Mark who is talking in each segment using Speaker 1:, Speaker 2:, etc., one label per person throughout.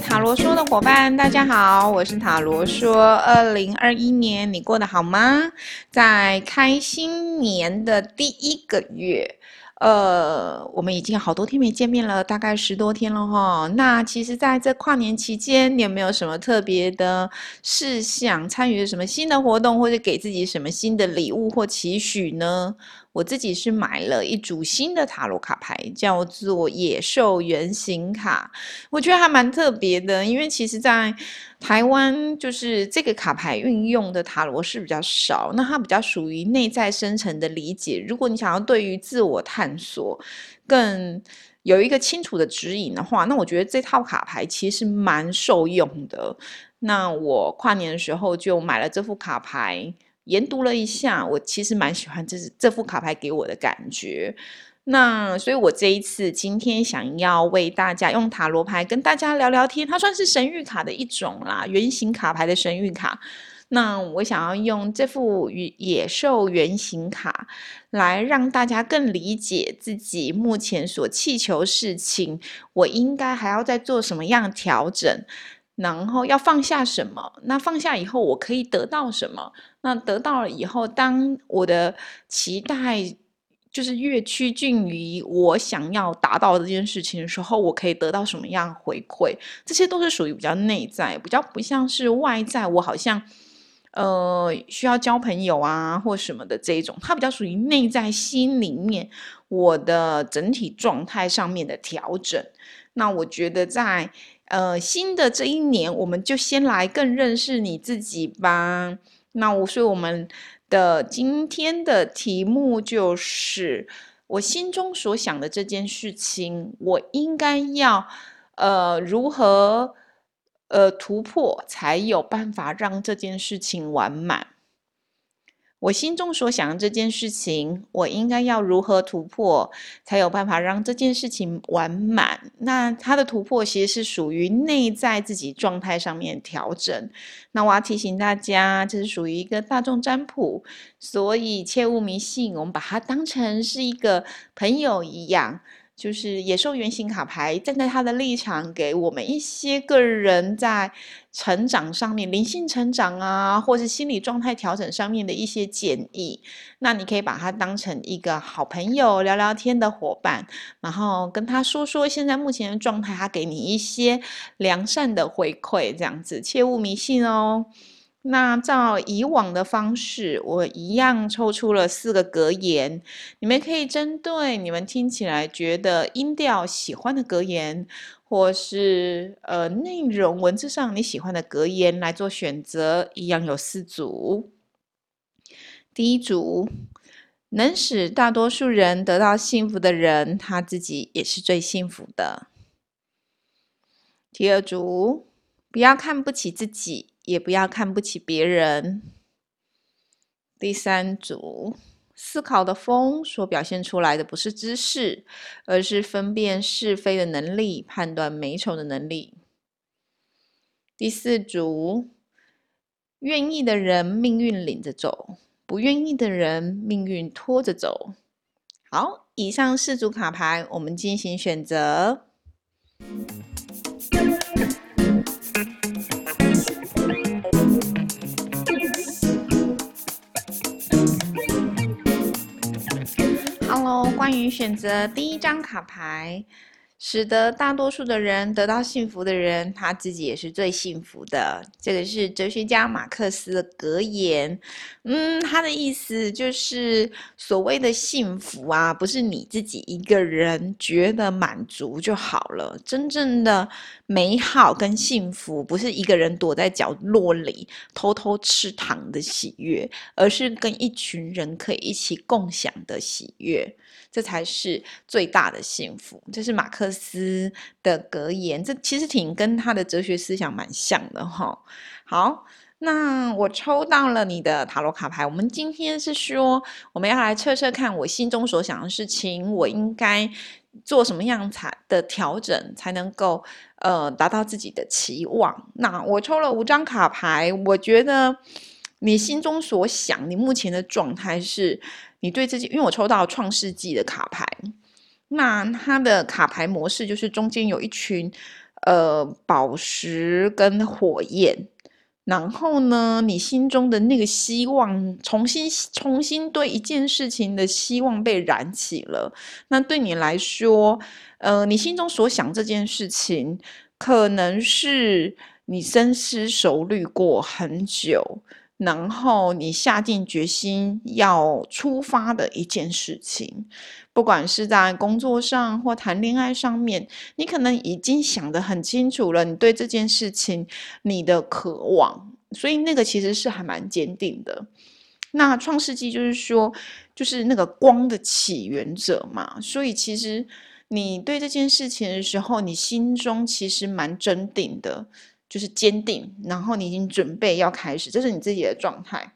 Speaker 1: 塔罗说的伙伴，大家好，我是塔罗说。二零二一年你过得好吗？在开新年的第一个月。呃，我们已经好多天没见面了，大概十多天了哈。那其实，在这跨年期间，你有没有什么特别的事项？参与了什么新的活动，或者给自己什么新的礼物或期许呢？我自己是买了一组新的塔罗卡牌，叫做野兽原型卡，我觉得还蛮特别的，因为其实，在台湾就是这个卡牌运用的塔罗是比较少，那它比较属于内在深层的理解。如果你想要对于自我探索更有一个清楚的指引的话，那我觉得这套卡牌其实蛮受用的。那我跨年的时候就买了这副卡牌。研读了一下，我其实蛮喜欢这这副卡牌给我的感觉。那所以，我这一次今天想要为大家用塔罗牌跟大家聊聊天，它算是神谕卡的一种啦，圆形卡牌的神谕卡。那我想要用这副野兽圆形卡来让大家更理解自己目前所祈求事情，我应该还要再做什么样调整。然后要放下什么？那放下以后，我可以得到什么？那得到了以后，当我的期待就是越趋近于我想要达到这件事情的时候，我可以得到什么样回馈？这些都是属于比较内在，比较不像是外在。我好像呃需要交朋友啊，或什么的这一种，它比较属于内在心里面我的整体状态上面的调整。那我觉得在。呃，新的这一年，我们就先来更认识你自己吧。那我所以我们的今天的题目就是我心中所想的这件事情，我应该要呃如何呃突破，才有办法让这件事情完满。我心中所想的这件事情，我应该要如何突破，才有办法让这件事情完满？那它的突破其实是属于内在自己状态上面调整。那我要提醒大家，这是属于一个大众占卜，所以切勿迷信，我们把它当成是一个朋友一样。就是野兽原型卡牌站在他的立场，给我们一些个人在成长上面、灵性成长啊，或是心理状态调整上面的一些建议。那你可以把它当成一个好朋友聊聊天的伙伴，然后跟他说说现在目前的状态，他给你一些良善的回馈，这样子切勿迷信哦。那照以往的方式，我一样抽出了四个格言，你们可以针对你们听起来觉得音调喜欢的格言，或是呃内容文字上你喜欢的格言来做选择，一样有四组。第一组，能使大多数人得到幸福的人，他自己也是最幸福的。第二组，不要看不起自己。也不要看不起别人。第三组思考的风所表现出来的不是知识，而是分辨是非的能力、判断美丑的能力。第四组愿意的人命运领着走，不愿意的人命运拖着走。好，以上四组卡牌，我们进行选择。关于选择第一张卡牌。使得大多数的人得到幸福的人，他自己也是最幸福的。这个是哲学家马克思的格言。嗯，他的意思就是所谓的幸福啊，不是你自己一个人觉得满足就好了。真正的美好跟幸福，不是一个人躲在角落里偷偷吃糖的喜悦，而是跟一群人可以一起共享的喜悦。这才是最大的幸福。这是马克思的格言，这其实挺跟他的哲学思想蛮像的哈。好，那我抽到了你的塔罗卡牌。我们今天是说，我们要来测测看我心中所想的事情，我应该做什么样才的调整，才能够呃达到自己的期望。那我抽了五张卡牌，我觉得你心中所想，你目前的状态是。你对自己，因为我抽到创世纪的卡牌，那它的卡牌模式就是中间有一群呃宝石跟火焰。然后呢，你心中的那个希望，重新重新对一件事情的希望被燃起了。那对你来说，呃，你心中所想这件事情，可能是你深思熟虑过很久，然后你下定决心要出发的一件事情。不管是在工作上或谈恋爱上面，你可能已经想得很清楚了，你对这件事情你的渴望，所以那个其实是还蛮坚定的。那创世纪就是说，就是那个光的起源者嘛，所以其实你对这件事情的时候，你心中其实蛮坚定的，就是坚定，然后你已经准备要开始，这是你自己的状态。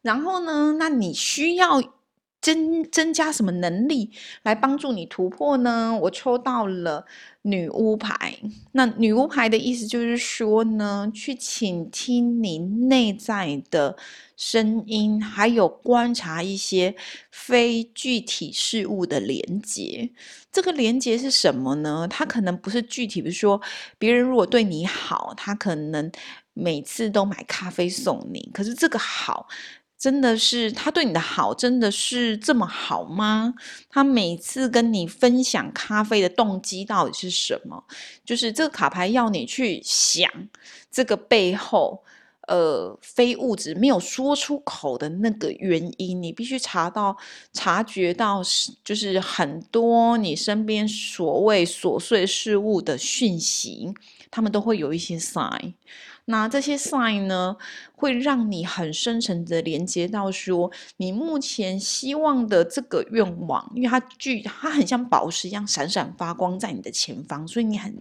Speaker 1: 然后呢，那你需要。增增加什么能力来帮助你突破呢？我抽到了女巫牌。那女巫牌的意思就是说呢，去倾听你内在的声音，还有观察一些非具体事物的连接。这个连接是什么呢？它可能不是具体，比如说别人如果对你好，他可能每次都买咖啡送你。可是这个好。真的是他对你的好，真的是这么好吗？他每次跟你分享咖啡的动机到底是什么？就是这个卡牌要你去想这个背后，呃，非物质没有说出口的那个原因，你必须查到、察觉到，就是很多你身边所谓琐碎事物的讯息，他们都会有一些 sign。那这些 sign 呢，会让你很深层的连接到说，你目前希望的这个愿望，因为它具它很像宝石一样闪闪发光在你的前方，所以你很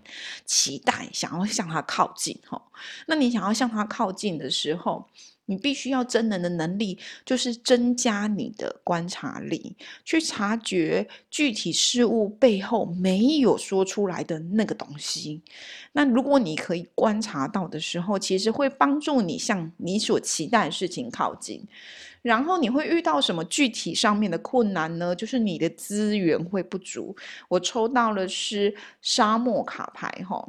Speaker 1: 期待想要向它靠近哈。那你想要向它靠近的时候，你必须要真人的能力，就是增加你的观察力，去察觉具体事物背后没有说出来的那个东西。那如果你可以观察到的时候，其实会帮助你向你所期待的事情靠近。然后你会遇到什么具体上面的困难呢？就是你的资源会不足。我抽到了是沙漠卡牌，哈。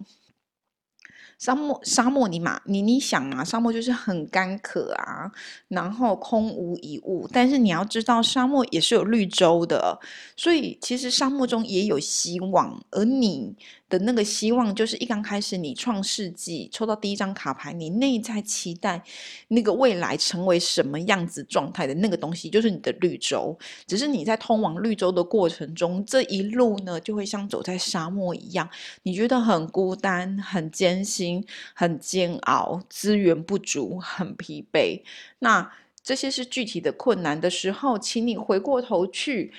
Speaker 1: 沙漠，沙漠，你嘛，你你想啊，沙漠就是很干渴啊，然后空无一物。但是你要知道，沙漠也是有绿洲的，所以其实沙漠中也有希望，而你。的那个希望，就是一刚开始你创世纪抽到第一张卡牌，你内在期待那个未来成为什么样子状态的那个东西，就是你的绿洲。只是你在通往绿洲的过程中，这一路呢，就会像走在沙漠一样，你觉得很孤单、很艰辛、很煎熬，资源不足、很疲惫。那这些是具体的困难的时候，请你回过头去。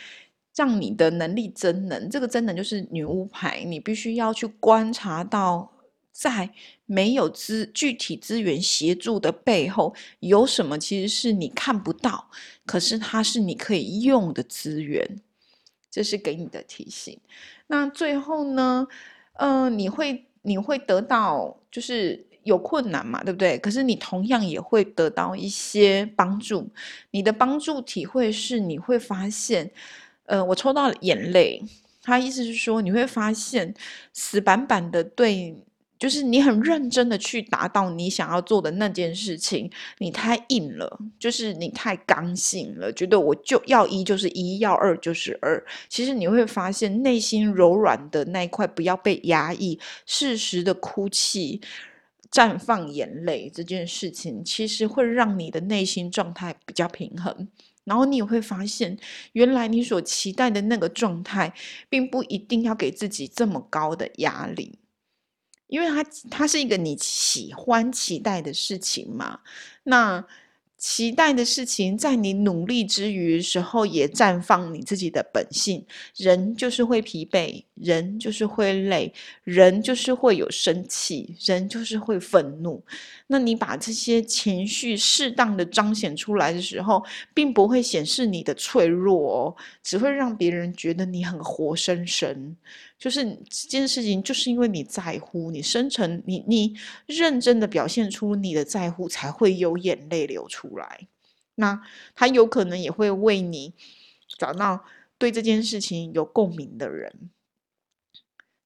Speaker 1: 让你的能力增能，这个增能就是女巫牌，你必须要去观察到，在没有资具体资源协助的背后，有什么其实是你看不到，可是它是你可以用的资源，这是给你的提醒。那最后呢，嗯，你会你会得到就是有困难嘛，对不对？可是你同样也会得到一些帮助，你的帮助体会是你会发现。呃，我抽到眼泪，他意思是说，你会发现死板板的对，就是你很认真的去达到你想要做的那件事情，你太硬了，就是你太刚性了，觉得我就要一就是一，要二就是二。其实你会发现内心柔软的那一块不要被压抑，适时的哭泣、绽放眼泪这件事情，其实会让你的内心状态比较平衡。然后你也会发现，原来你所期待的那个状态，并不一定要给自己这么高的压力，因为它它是一个你喜欢期待的事情嘛。那。期待的事情，在你努力之余时候，也绽放你自己的本性。人就是会疲惫，人就是会累，人就是会有生气，人就是会愤怒。那你把这些情绪适当的彰显出来的时候，并不会显示你的脆弱哦，只会让别人觉得你很活生生。就是这件事情，就是因为你在乎，你深沉，你你认真的表现出你的在乎，才会有眼泪流出来。那他有可能也会为你找到对这件事情有共鸣的人。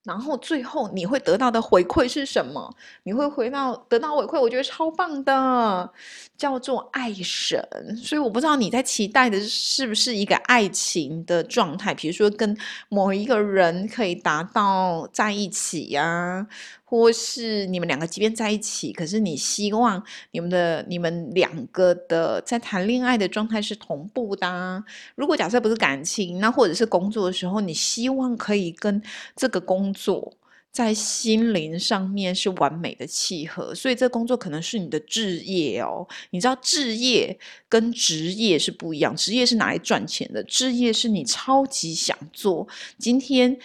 Speaker 1: 然后最后你会得到的回馈是什么？你会回到得到回馈，我觉得超棒的，叫做爱神。所以我不知道你在期待的是不是一个爱情的状态，比如说跟某一个人可以达到在一起呀，或是你们两个即便在一起，可是你希望你们的你们两个的在谈恋爱的状态是同步的。如果假设不是感情，那或者是工作的时候，你希望可以跟这个工作在心灵上面是完美的契合，所以这工作可能是你的置业哦。你知道置业跟职业是不一样，职业是拿来赚钱的，置业是你超级想做。今天，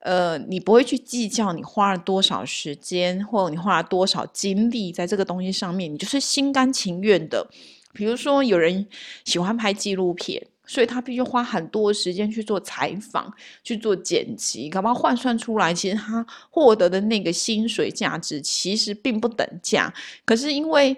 Speaker 1: 呃，你不会去计较你花了多少时间，或者你花了多少精力在这个东西上面，你就是心甘情愿的。比如说，有人喜欢拍纪录片。所以他必须花很多时间去做采访、去做剪辑，搞不好换算出来，其实他获得的那个薪水价值其实并不等价。可是因为，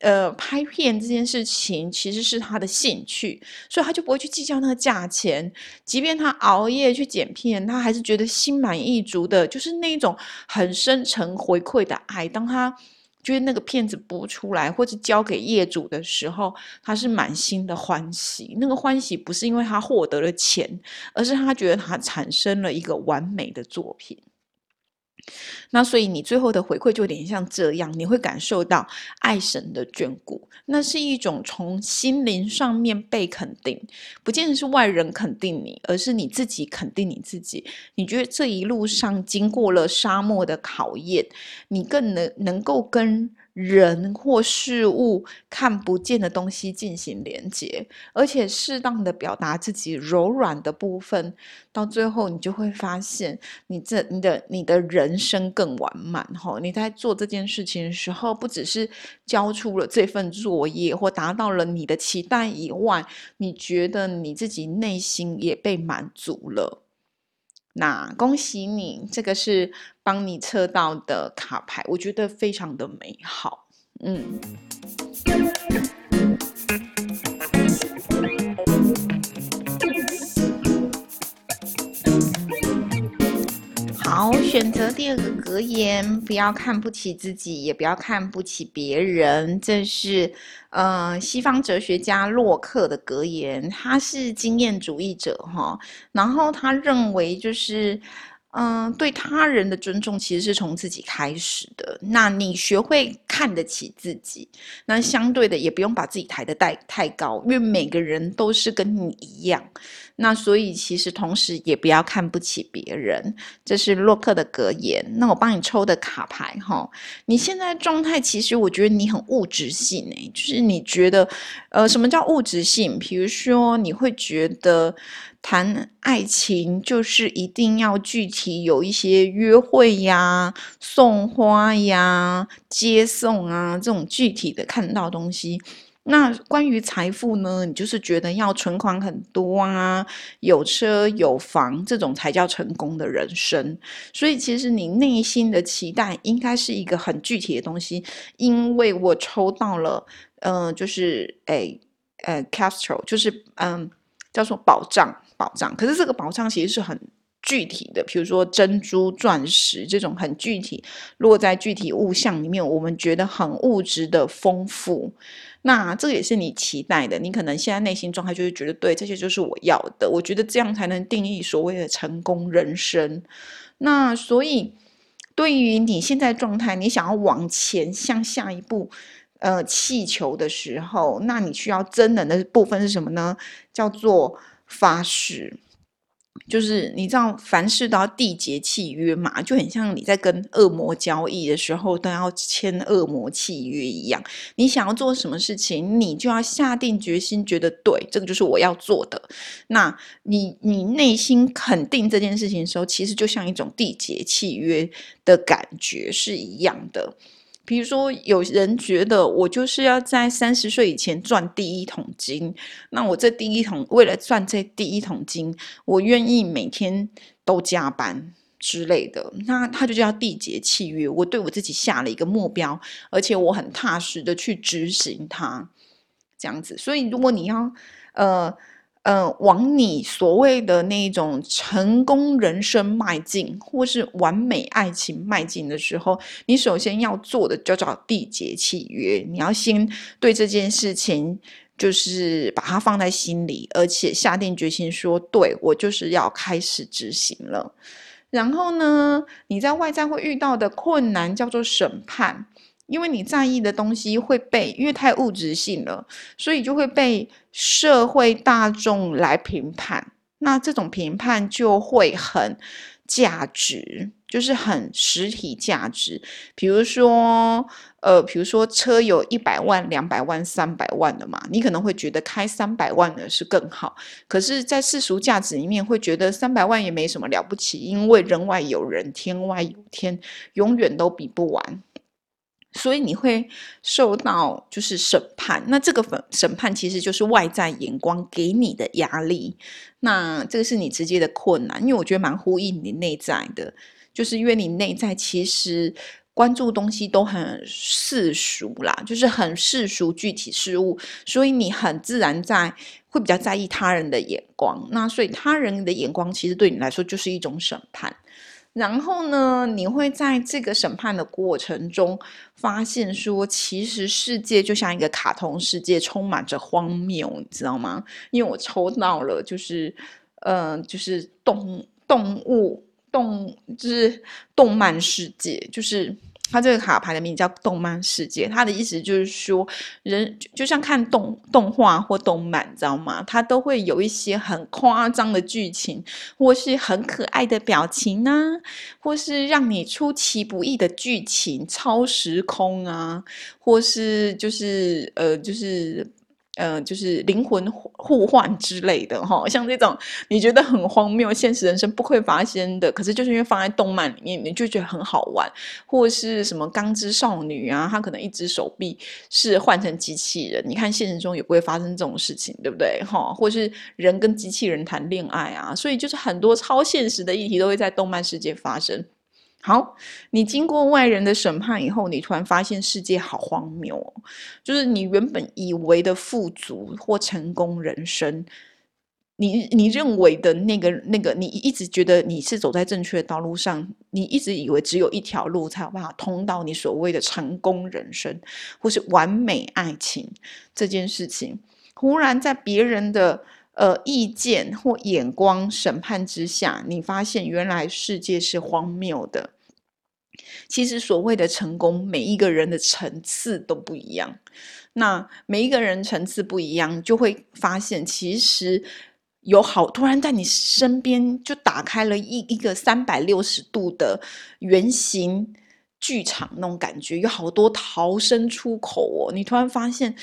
Speaker 1: 呃，拍片这件事情其实是他的兴趣，所以他就不会去计较那个价钱。即便他熬夜去剪片，他还是觉得心满意足的，就是那种很深沉回馈的爱。当他觉得那个片子播出来或者交给业主的时候，他是满心的欢喜。那个欢喜不是因为他获得了钱，而是他觉得他产生了一个完美的作品。那所以你最后的回馈就有点像这样，你会感受到爱神的眷顾，那是一种从心灵上面被肯定，不见得是外人肯定你，而是你自己肯定你自己。你觉得这一路上经过了沙漠的考验，你更能能够跟。人或事物看不见的东西进行连接，而且适当的表达自己柔软的部分，到最后你就会发现，你这你的你的人生更完满哈！你在做这件事情的时候，不只是交出了这份作业或达到了你的期待以外，你觉得你自己内心也被满足了。那恭喜你，这个是帮你测到的卡牌，我觉得非常的美好，嗯。好，选择第二个格言，不要看不起自己，也不要看不起别人，这是。呃，西方哲学家洛克的格言，他是经验主义者哈，然后他认为就是，嗯，对他人的尊重其实是从自己开始的。那你学会看得起自己，那相对的也不用把自己抬得太太高，因为每个人都是跟你一样。那所以其实同时也不要看不起别人，这是洛克的格言。那我帮你抽的卡牌哈，你现在状态其实我觉得你很物质性诶，就是你觉得，呃，什么叫物质性？比如说你会觉得谈爱情就是一定要具体有一些约会呀、送花呀、接送啊这种具体的看到东西。那关于财富呢？你就是觉得要存款很多啊，有车有房，这种才叫成功的人生。所以其实你内心的期待应该是一个很具体的东西。因为我抽到了，嗯，就是诶，呃，Castro，就是嗯，叫做保障，保障。可是这个保障其实是很具体的，比如说珍珠、钻石这种很具体，落在具体物象里面，我们觉得很物质的丰富。那这也是你期待的，你可能现在内心状态就是觉得对，这些就是我要的。我觉得这样才能定义所谓的成功人生。那所以，对于你现在状态，你想要往前向下一步，呃，气球的时候，那你需要真能的部分是什么呢？叫做发誓。就是你知道，凡事都要缔结契约嘛，就很像你在跟恶魔交易的时候都要签恶魔契约一样。你想要做什么事情，你就要下定决心，觉得对，这个就是我要做的。那你你内心肯定这件事情的时候，其实就像一种缔结契约的感觉是一样的。比如说，有人觉得我就是要在三十岁以前赚第一桶金，那我这第一桶为了赚这第一桶金，我愿意每天都加班之类的，那他就叫缔结契约。我对我自己下了一个目标，而且我很踏实的去执行它，这样子。所以，如果你要呃呃，往你所谓的那种成功人生迈进，或是完美爱情迈进的时候，你首先要做的就叫缔结契约。你要先对这件事情，就是把它放在心里，而且下定决心说，对我就是要开始执行了。然后呢，你在外在会遇到的困难叫做审判。因为你在意的东西会被，因为太物质性了，所以就会被社会大众来评判。那这种评判就会很价值，就是很实体价值。比如说，呃，比如说车有一百万、两百万、三百万的嘛，你可能会觉得开三百万的是更好。可是，在世俗价值里面，会觉得三百万也没什么了不起，因为人外有人，天外有天，永远都比不完。所以你会受到就是审判，那这个审审判其实就是外在眼光给你的压力，那这个是你直接的困难，因为我觉得蛮呼应你内在的，就是因为你内在其实关注东西都很世俗啦，就是很世俗具体事物，所以你很自然在会比较在意他人的眼光，那所以他人的眼光其实对你来说就是一种审判。然后呢，你会在这个审判的过程中发现说，其实世界就像一个卡通世界，充满着荒谬，你知道吗？因为我抽到了，就是，呃，就是动动物动，就是动漫世界，就是。它这个卡牌的名字叫《动漫世界》，它的意思就是说，人就像看动动画或动漫，你知道吗？它都会有一些很夸张的剧情，或是很可爱的表情啊，或是让你出其不意的剧情，超时空啊，或是就是呃，就是。嗯，就是灵魂互换之类的哈，像这种你觉得很荒谬、现实人生不会发生的，可是就是因为放在动漫里面，你就觉得很好玩，或是什么钢之少女啊，她可能一只手臂是换成机器人，你看现实中也不会发生这种事情，对不对？哈，或是人跟机器人谈恋爱啊，所以就是很多超现实的议题都会在动漫世界发生。好，你经过外人的审判以后，你突然发现世界好荒谬哦！就是你原本以为的富足或成功人生，你你认为的那个那个，你一直觉得你是走在正确的道路上，你一直以为只有一条路才有办法通到你所谓的成功人生或是完美爱情这件事情，忽然在别人的。呃，意见或眼光审判之下，你发现原来世界是荒谬的。其实所谓的成功，每一个人的层次都不一样。那每一个人层次不一样，就会发现其实有好突然在你身边就打开了一一个三百六十度的圆形剧场那种感觉，有好多逃生出口哦。你突然发现。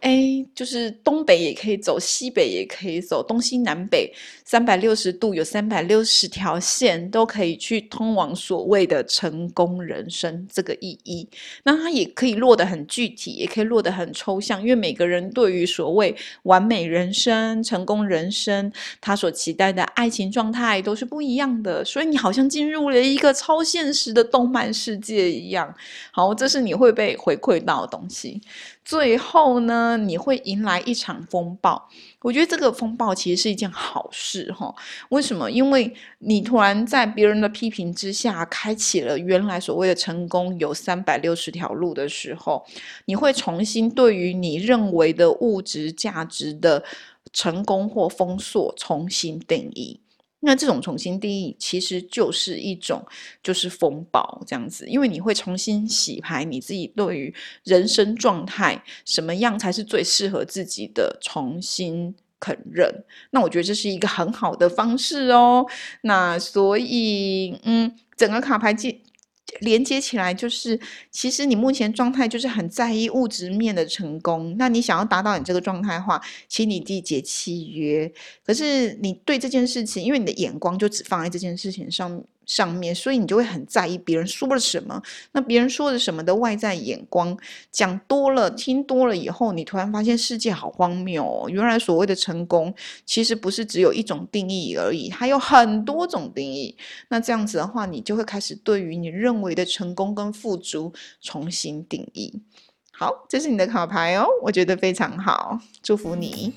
Speaker 1: 哎，就是东北也可以走，西北也可以走，东西南北三百六十度有三百六十条线都可以去通往所谓的成功人生这个意义。那它也可以落得很具体，也可以落得很抽象，因为每个人对于所谓完美人生、成功人生，他所期待的爱情状态都是不一样的。所以你好像进入了一个超现实的动漫世界一样。好，这是你会被回馈到的东西。最后呢，你会迎来一场风暴。我觉得这个风暴其实是一件好事，哈。为什么？因为你突然在别人的批评之下，开启了原来所谓的成功有三百六十条路的时候，你会重新对于你认为的物质价值的成功或封锁重新定义。那这种重新定义，其实就是一种就是风暴这样子，因为你会重新洗牌你自己对于人生状态什么样才是最适合自己的，重新肯认。那我觉得这是一个很好的方式哦。那所以，嗯，整个卡牌。连接起来就是，其实你目前状态就是很在意物质面的成功。那你想要达到你这个状态的话，请你缔结契约。可是你对这件事情，因为你的眼光就只放在这件事情上。上面，所以你就会很在意别人说了什么。那别人说的什么的外在眼光，讲多了、听多了以后，你突然发现世界好荒谬哦！原来所谓的成功，其实不是只有一种定义而已，还有很多种定义。那这样子的话，你就会开始对于你认为的成功跟富足重新定义。好，这是你的卡牌哦，我觉得非常好，祝福你。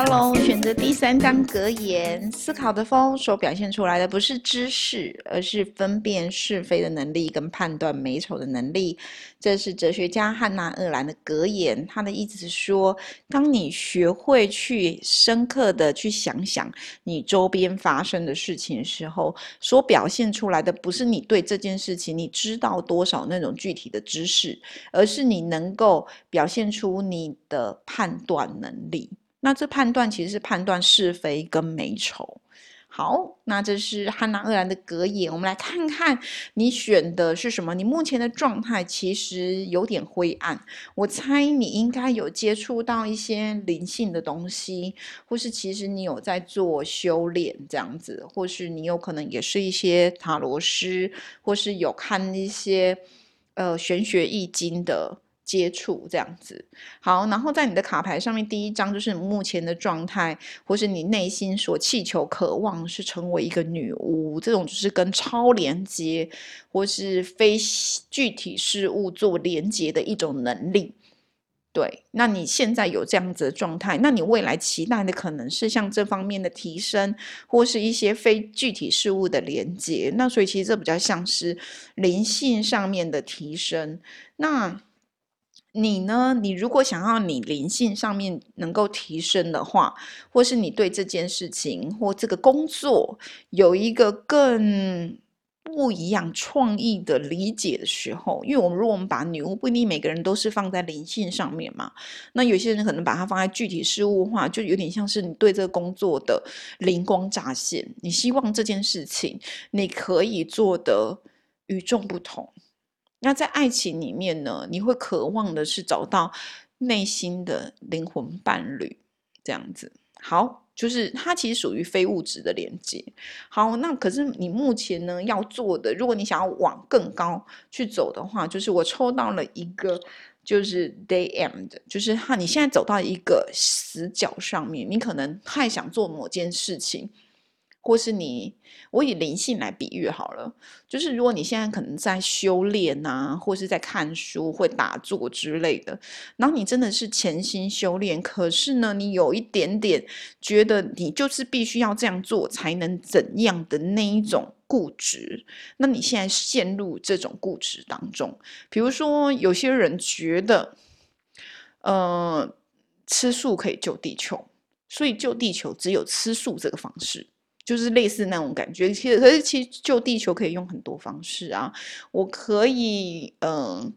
Speaker 1: Hello，选择第三张格言，思考的风所表现出来的不是知识，而是分辨是非的能力跟判断美丑的能力。这是哲学家汉娜·厄兰的格言，他的意思是说，当你学会去深刻的去想想你周边发生的事情的时候，所表现出来的不是你对这件事情你知道多少那种具体的知识，而是你能够表现出你的判断能力。那这判断其实是判断是非跟美丑。好，那这是汉娜·厄兰的格言。我们来看看你选的是什么。你目前的状态其实有点灰暗。我猜你应该有接触到一些灵性的东西，或是其实你有在做修炼这样子，或是你有可能也是一些塔罗师，或是有看一些呃玄学易经的。接触这样子好，然后在你的卡牌上面，第一张就是你目前的状态，或是你内心所祈求、渴望是成为一个女巫，这种就是跟超连接或是非具体事物做连接的一种能力。对，那你现在有这样子的状态，那你未来期待的可能是像这方面的提升，或是一些非具体事物的连接。那所以其实这比较像是灵性上面的提升。那你呢？你如果想要你灵性上面能够提升的话，或是你对这件事情或这个工作有一个更不一样创意的理解的时候，因为我们如果我们把女巫不一定每个人都是放在灵性上面嘛，那有些人可能把它放在具体事物化，就有点像是你对这个工作的灵光乍现，你希望这件事情你可以做的与众不同。那在爱情里面呢，你会渴望的是找到内心的灵魂伴侣，这样子。好，就是它其实属于非物质的连接。好，那可是你目前呢要做的，如果你想要往更高去走的话，就是我抽到了一个，就是 day end，就是哈，你现在走到一个死角上面，你可能太想做某件事情。或是你，我以灵性来比喻好了，就是如果你现在可能在修炼啊，或是在看书、会打坐之类的，然后你真的是潜心修炼，可是呢，你有一点点觉得你就是必须要这样做才能怎样的那一种固执，那你现在陷入这种固执当中。比如说，有些人觉得，呃，吃素可以救地球，所以救地球只有吃素这个方式。就是类似那种感觉，其实可是其实救地球可以用很多方式啊，我可以嗯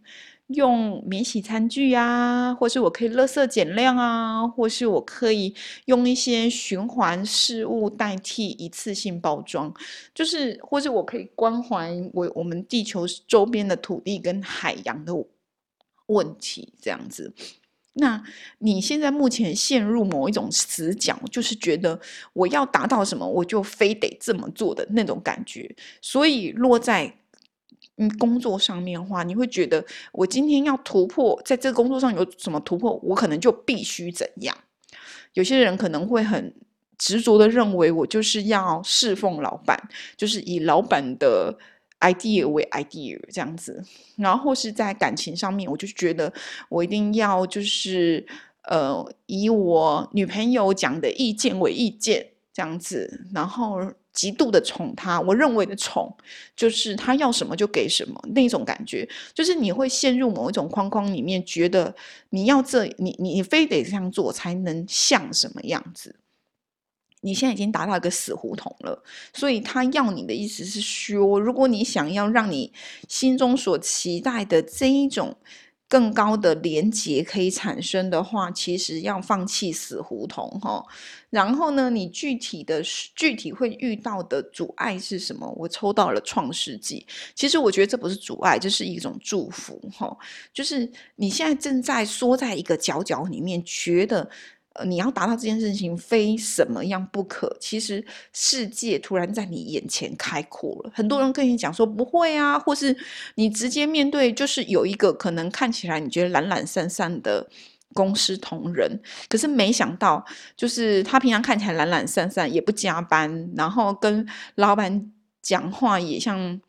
Speaker 1: 用免洗餐具啊，或是我可以垃圾减量啊，或是我可以用一些循环事物代替一次性包装，就是或是我可以关怀我我们地球周边的土地跟海洋的问题，这样子。那你现在目前陷入某一种死角，就是觉得我要达到什么，我就非得这么做的那种感觉。所以落在嗯工作上面的话，你会觉得我今天要突破，在这个工作上有什么突破，我可能就必须怎样。有些人可能会很执着的认为，我就是要侍奉老板，就是以老板的。Idea 为 idea 这样子，然后是在感情上面，我就觉得我一定要就是呃以我女朋友讲的意见为意见这样子，然后极度的宠她。我认为的宠就是她要什么就给什么那种感觉，就是你会陷入某一种框框里面，觉得你要这你你非得这样做才能像什么样子。你现在已经达到一个死胡同了，所以他要你的意思是说，如果你想要让你心中所期待的这一种更高的连接可以产生的话，其实要放弃死胡同哈。然后呢，你具体的具体会遇到的阻碍是什么？我抽到了创世纪，其实我觉得这不是阻碍，这是一种祝福哈。就是你现在正在缩在一个角角里面，觉得。呃，你要达到这件事情，非什么样不可？其实世界突然在你眼前开阔了。很多人跟你讲说不会啊，或是你直接面对，就是有一个可能看起来你觉得懒懒散散的公司同仁，可是没想到，就是他平常看起来懒懒散散，也不加班，然后跟老板讲话也像。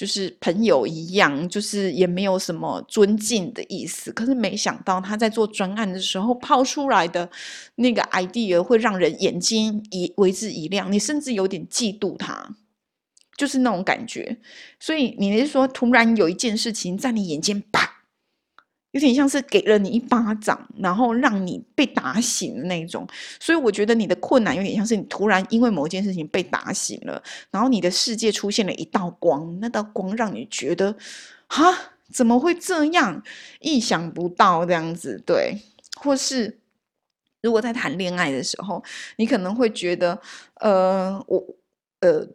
Speaker 1: 就是朋友一样，就是也没有什么尊敬的意思。可是没想到他在做专案的时候抛出来的那个 idea 会让人眼睛一为之一亮，你甚至有点嫉妒他，就是那种感觉。所以你是说，突然有一件事情在你眼前啪。有点像是给了你一巴掌，然后让你被打醒的那种，所以我觉得你的困难有点像是你突然因为某件事情被打醒了，然后你的世界出现了一道光，那道光让你觉得，哈，怎么会这样？意想不到这样子，对，或是如果在谈恋爱的时候，你可能会觉得，呃，我，呃。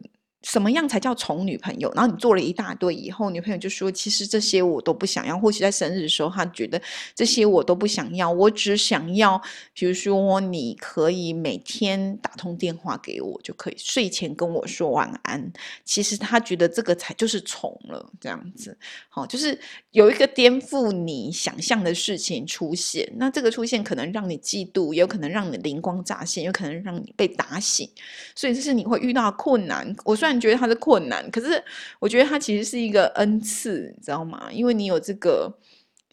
Speaker 1: 什么样才叫宠女朋友？然后你做了一大堆以后，女朋友就说：“其实这些我都不想要。”或许在生日的时候，她觉得这些我都不想要，我只想要，比如说你可以每天打通电话给我，就可以睡前跟我说晚安。其实她觉得这个才就是宠了，这样子。好，就是有一个颠覆你想象的事情出现。那这个出现可能让你嫉妒，也有可能让你灵光乍现，有可能让你被打醒。所以这是你会遇到困难。我虽然。觉得他是困难，可是我觉得他其实是一个恩赐，你知道吗？因为你有这个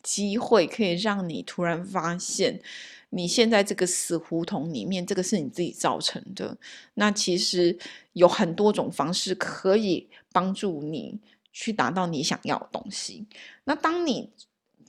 Speaker 1: 机会，可以让你突然发现，你现在这个死胡同里面，这个是你自己造成的。那其实有很多种方式可以帮助你去达到你想要的东西。那当你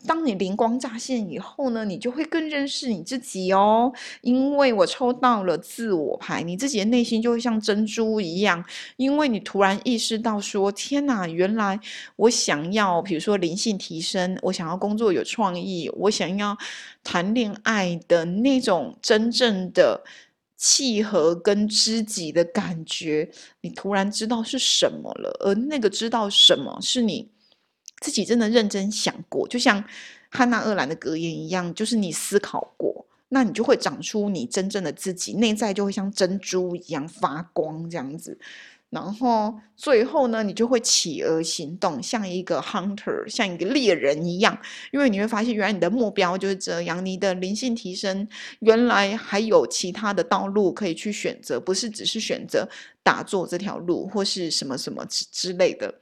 Speaker 1: 当你灵光乍现以后呢，你就会更认识你自己哦。因为我抽到了自我牌，你自己的内心就会像珍珠一样。因为你突然意识到说：“天哪，原来我想要，比如说灵性提升，我想要工作有创意，我想要谈恋爱的那种真正的契合跟知己的感觉。”你突然知道是什么了，而那个知道什么是你。自己真的认真想过，就像汉娜·厄兰的格言一样，就是你思考过，那你就会长出你真正的自己，内在就会像珍珠一样发光这样子。然后最后呢，你就会企鹅行动，像一个 hunter，像一个猎人一样，因为你会发现，原来你的目标就是这样，你的灵性提升，原来还有其他的道路可以去选择，不是只是选择打坐这条路，或是什么什么之之类的。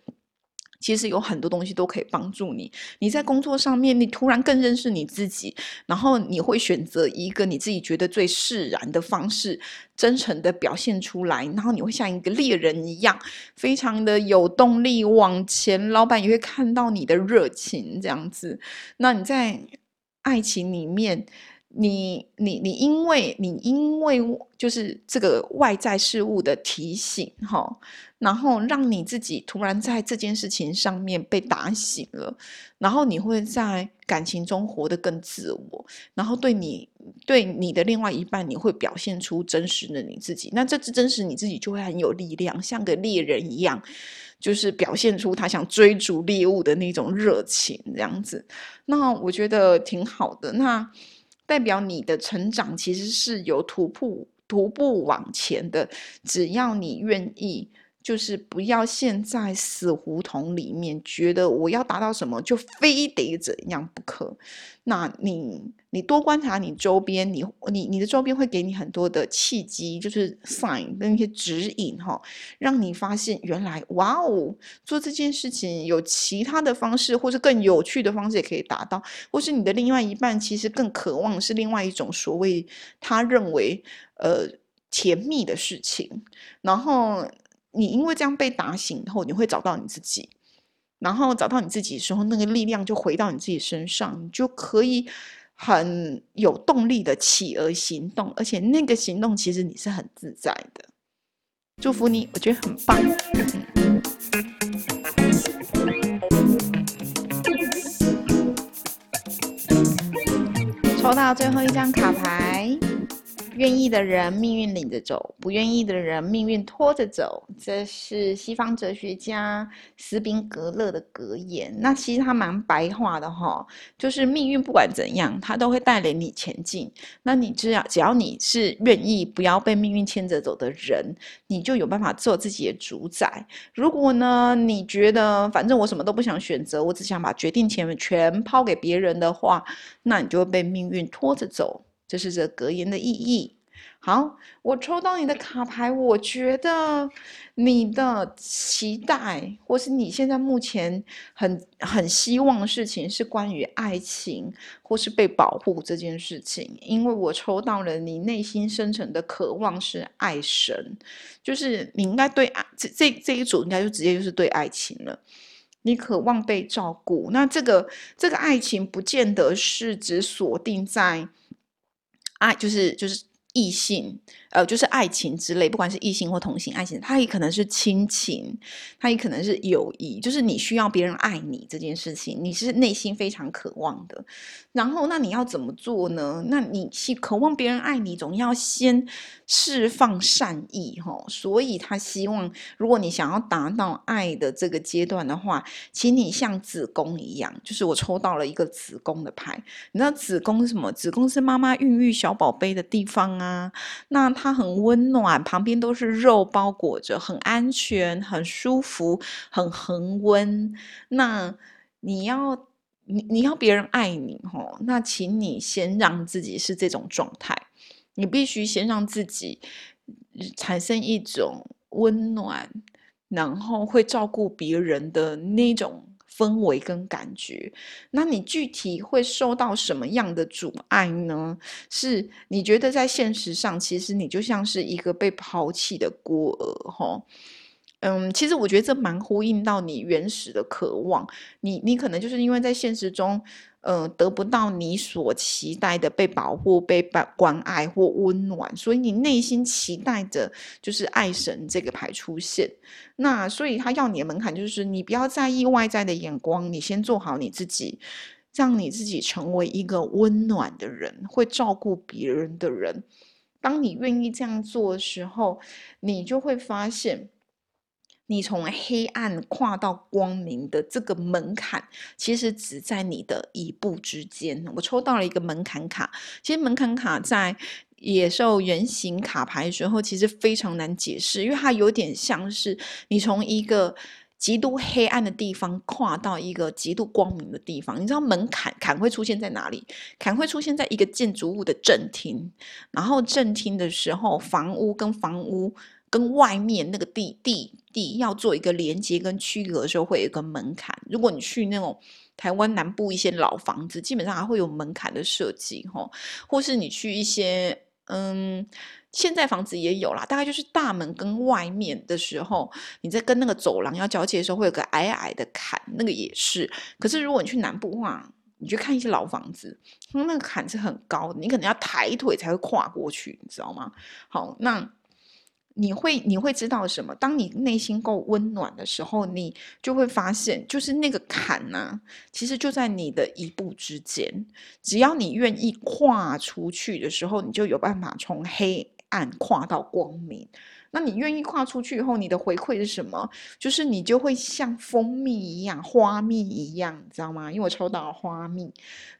Speaker 1: 其实有很多东西都可以帮助你。你在工作上面，你突然更认识你自己，然后你会选择一个你自己觉得最释然的方式，真诚的表现出来，然后你会像一个猎人一样，非常的有动力往前。老板也会看到你的热情，这样子。那你在爱情里面。你你你，因为你因为就是这个外在事物的提醒哈，然后让你自己突然在这件事情上面被打醒了，然后你会在感情中活得更自我，然后对你对你的另外一半，你会表现出真实的你自己，那这只真实你自己就会很有力量，像个猎人一样，就是表现出他想追逐猎物的那种热情这样子，那我觉得挺好的，那。代表你的成长其实是有徒步徒步往前的，只要你愿意。就是不要陷在死胡同里面，觉得我要达到什么就非得怎样不可。那你你多观察你周边，你你你的周边会给你很多的契机，就是 sign 跟一些指引哈，让你发现原来哇哦，做这件事情有其他的方式，或是更有趣的方式也可以达到，或是你的另外一半其实更渴望是另外一种所谓他认为呃甜蜜的事情，然后。你因为这样被打醒以后，你会找到你自己，然后找到你自己的时候，那个力量就回到你自己身上，你就可以很有动力的起而行动，而且那个行动其实你是很自在的。祝福你，我觉得很棒。抽到最后一张卡牌。愿意的人，命运领着走；不愿意的人，命运拖着走。这是西方哲学家斯宾格勒的格言。那其实他蛮白话的哈，就是命运不管怎样，他都会带领你前进。那你只要只要你是愿意不要被命运牵着走的人，你就有办法做自己的主宰。如果呢，你觉得反正我什么都不想选择，我只想把决定权全抛给别人的话，那你就会被命运拖着走。这是这格言的意义。好，我抽到你的卡牌，我觉得你的期待，或是你现在目前很很希望的事情，是关于爱情或是被保护这件事情。因为我抽到了你内心深层的渴望是爱神，就是你应该对爱这这这一组应该就直接就是对爱情了。你渴望被照顾，那这个这个爱情不见得是只锁定在啊，就是就是。异性，呃，就是爱情之类，不管是异性或同性爱情，它也可能是亲情，它也可能是友谊，就是你需要别人爱你这件事情，你是内心非常渴望的。然后，那你要怎么做呢？那你希渴望别人爱你，总要先释放善意，哈。所以他希望，如果你想要达到爱的这个阶段的话，请你像子宫一样，就是我抽到了一个子宫的牌。你知道子宫是什么？子宫是妈妈孕育小宝贝的地方。啊那它很温暖，旁边都是肉包裹着，很安全，很舒服，很恒温。那你要。你你要别人爱你吼，那请你先让自己是这种状态，你必须先让自己产生一种温暖，然后会照顾别人的那种氛围跟感觉。那你具体会受到什么样的阻碍呢？是你觉得在现实上，其实你就像是一个被抛弃的孤儿吼。嗯，其实我觉得这蛮呼应到你原始的渴望。你你可能就是因为在现实中，呃，得不到你所期待的被保护、被关关爱或温暖，所以你内心期待着就是爱神这个牌出现。那所以他要你的门槛就是你不要在意外在的眼光，你先做好你自己，让你自己成为一个温暖的人，会照顾别人的人。当你愿意这样做的时候，你就会发现。你从黑暗跨到光明的这个门槛，其实只在你的一步之间。我抽到了一个门槛卡，其实门槛卡在野兽原型卡牌的时候，其实非常难解释，因为它有点像是你从一个极度黑暗的地方跨到一个极度光明的地方。你知道门槛坎会出现在哪里？坎会出现在一个建筑物的正厅，然后正厅的时候，房屋跟房屋。跟外面那个地地地要做一个连接跟区隔的时候，会有一个门槛。如果你去那种台湾南部一些老房子，基本上还会有门槛的设计，吼，或是你去一些嗯，现在房子也有啦，大概就是大门跟外面的时候，你在跟那个走廊要交接的时候，会有个矮矮的坎，那个也是。可是如果你去南部的话，你去看一些老房子，那个坎是很高的，你可能要抬腿才会跨过去，你知道吗？好，那。你会你会知道什么？当你内心够温暖的时候，你就会发现，就是那个坎呢，其实就在你的一步之间。只要你愿意跨出去的时候，你就有办法从黑暗跨到光明。那你愿意跨出去以后，你的回馈是什么？就是你就会像蜂蜜一样，花蜜一样，你知道吗？因为我抽到了花蜜，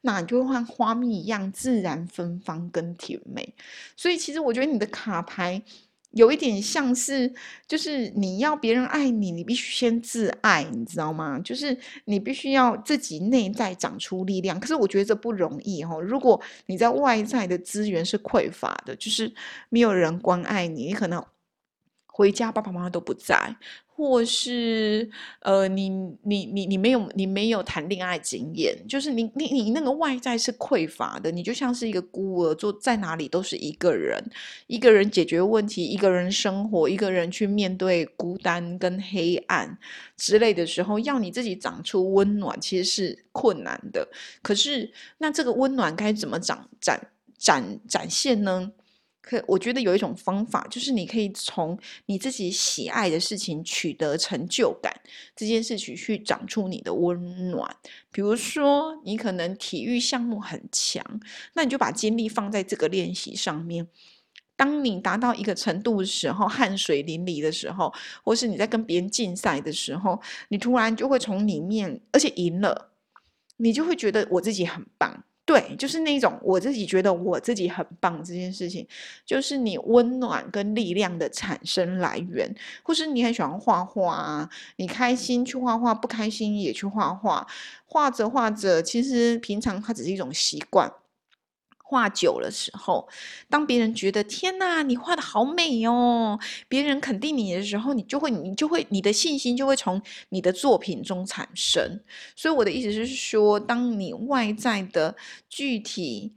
Speaker 1: 那你就会像花蜜一样自然芬芳跟甜美。所以其实我觉得你的卡牌。有一点像是，就是你要别人爱你，你必须先自爱，你知道吗？就是你必须要自己内在长出力量。可是我觉得这不容易哦。如果你在外在的资源是匮乏的，就是没有人关爱你，你可能回家爸爸妈妈都不在。或是呃，你你你你没有你没有谈恋爱经验，就是你你你那个外在是匮乏的，你就像是一个孤儿，坐在哪里都是一个人，一个人解决问题，一个人生活，一个人去面对孤单跟黑暗之类的时候，要你自己长出温暖，其实是困难的。可是那这个温暖该怎么长展展展现呢？可我觉得有一种方法，就是你可以从你自己喜爱的事情取得成就感，这件事情去长出你的温暖。比如说，你可能体育项目很强，那你就把精力放在这个练习上面。当你达到一个程度的时候，汗水淋漓的时候，或是你在跟别人竞赛的时候，你突然就会从里面，而且赢了，你就会觉得我自己很棒。对，就是那种我自己觉得我自己很棒这件事情，就是你温暖跟力量的产生来源，或是你很喜欢画画啊，你开心去画画，不开心也去画画，画着画着，其实平常它只是一种习惯。画久了时候，当别人觉得天哪，你画的好美哦，别人肯定你的时候，你就会，你就会，你的信心就会从你的作品中产生。所以我的意思是说，当你外在的具体。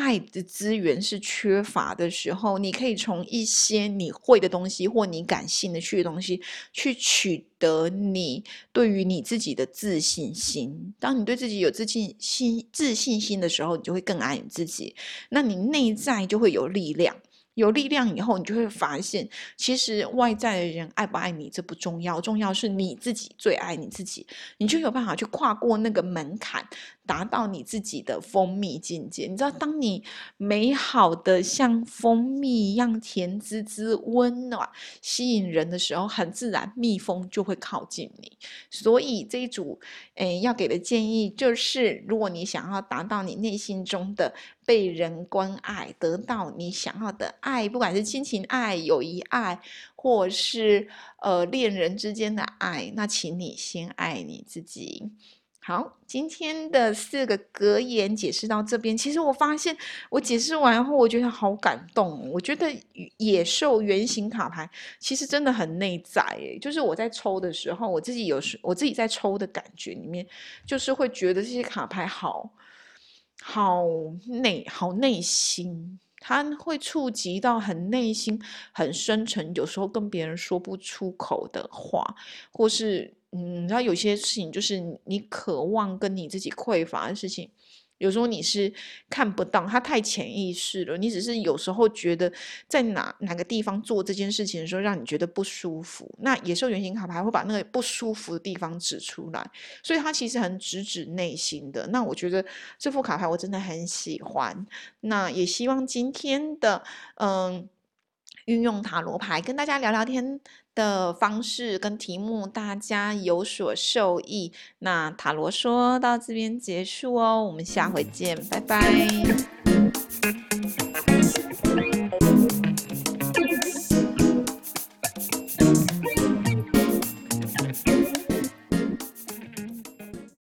Speaker 1: 爱的资源是缺乏的时候，你可以从一些你会的东西或你感兴趣的东西去取得你对于你自己的自信心。当你对自己有自信心、自信心的时候，你就会更爱你自己，那你内在就会有力量。有力量以后，你就会发现，其实外在的人爱不爱你这不重要，重要是你自己最爱你自己，你就有办法去跨过那个门槛。达到你自己的蜂蜜境界，你知道，当你美好的像蜂蜜一样甜滋滋、温暖、吸引人的时候，很自然蜜蜂就会靠近你。所以这一组，诶，要给的建议就是，如果你想要达到你内心中的被人关爱，得到你想要的爱，不管是亲情爱、友谊爱，或是呃恋人之间的爱，那请你先爱你自己。好，今天的四个格言解释到这边。其实我发现，我解释完后，我觉得好感动。我觉得野兽原型卡牌其实真的很内在，诶，就是我在抽的时候，我自己有时我自己在抽的感觉里面，就是会觉得这些卡牌好好内好内心，它会触及到很内心、很深沉，有时候跟别人说不出口的话，或是。嗯，然后有些事情就是你渴望跟你自己匮乏的事情，有时候你是看不到，它太潜意识了。你只是有时候觉得在哪哪个地方做这件事情的时候，让你觉得不舒服。那野兽原型卡牌会把那个不舒服的地方指出来，所以它其实很直指内心的。那我觉得这副卡牌我真的很喜欢。那也希望今天的嗯。运用塔罗牌跟大家聊聊天的方式跟题目，大家有所受益。那塔罗说到这边结束哦，我们下回见，拜拜。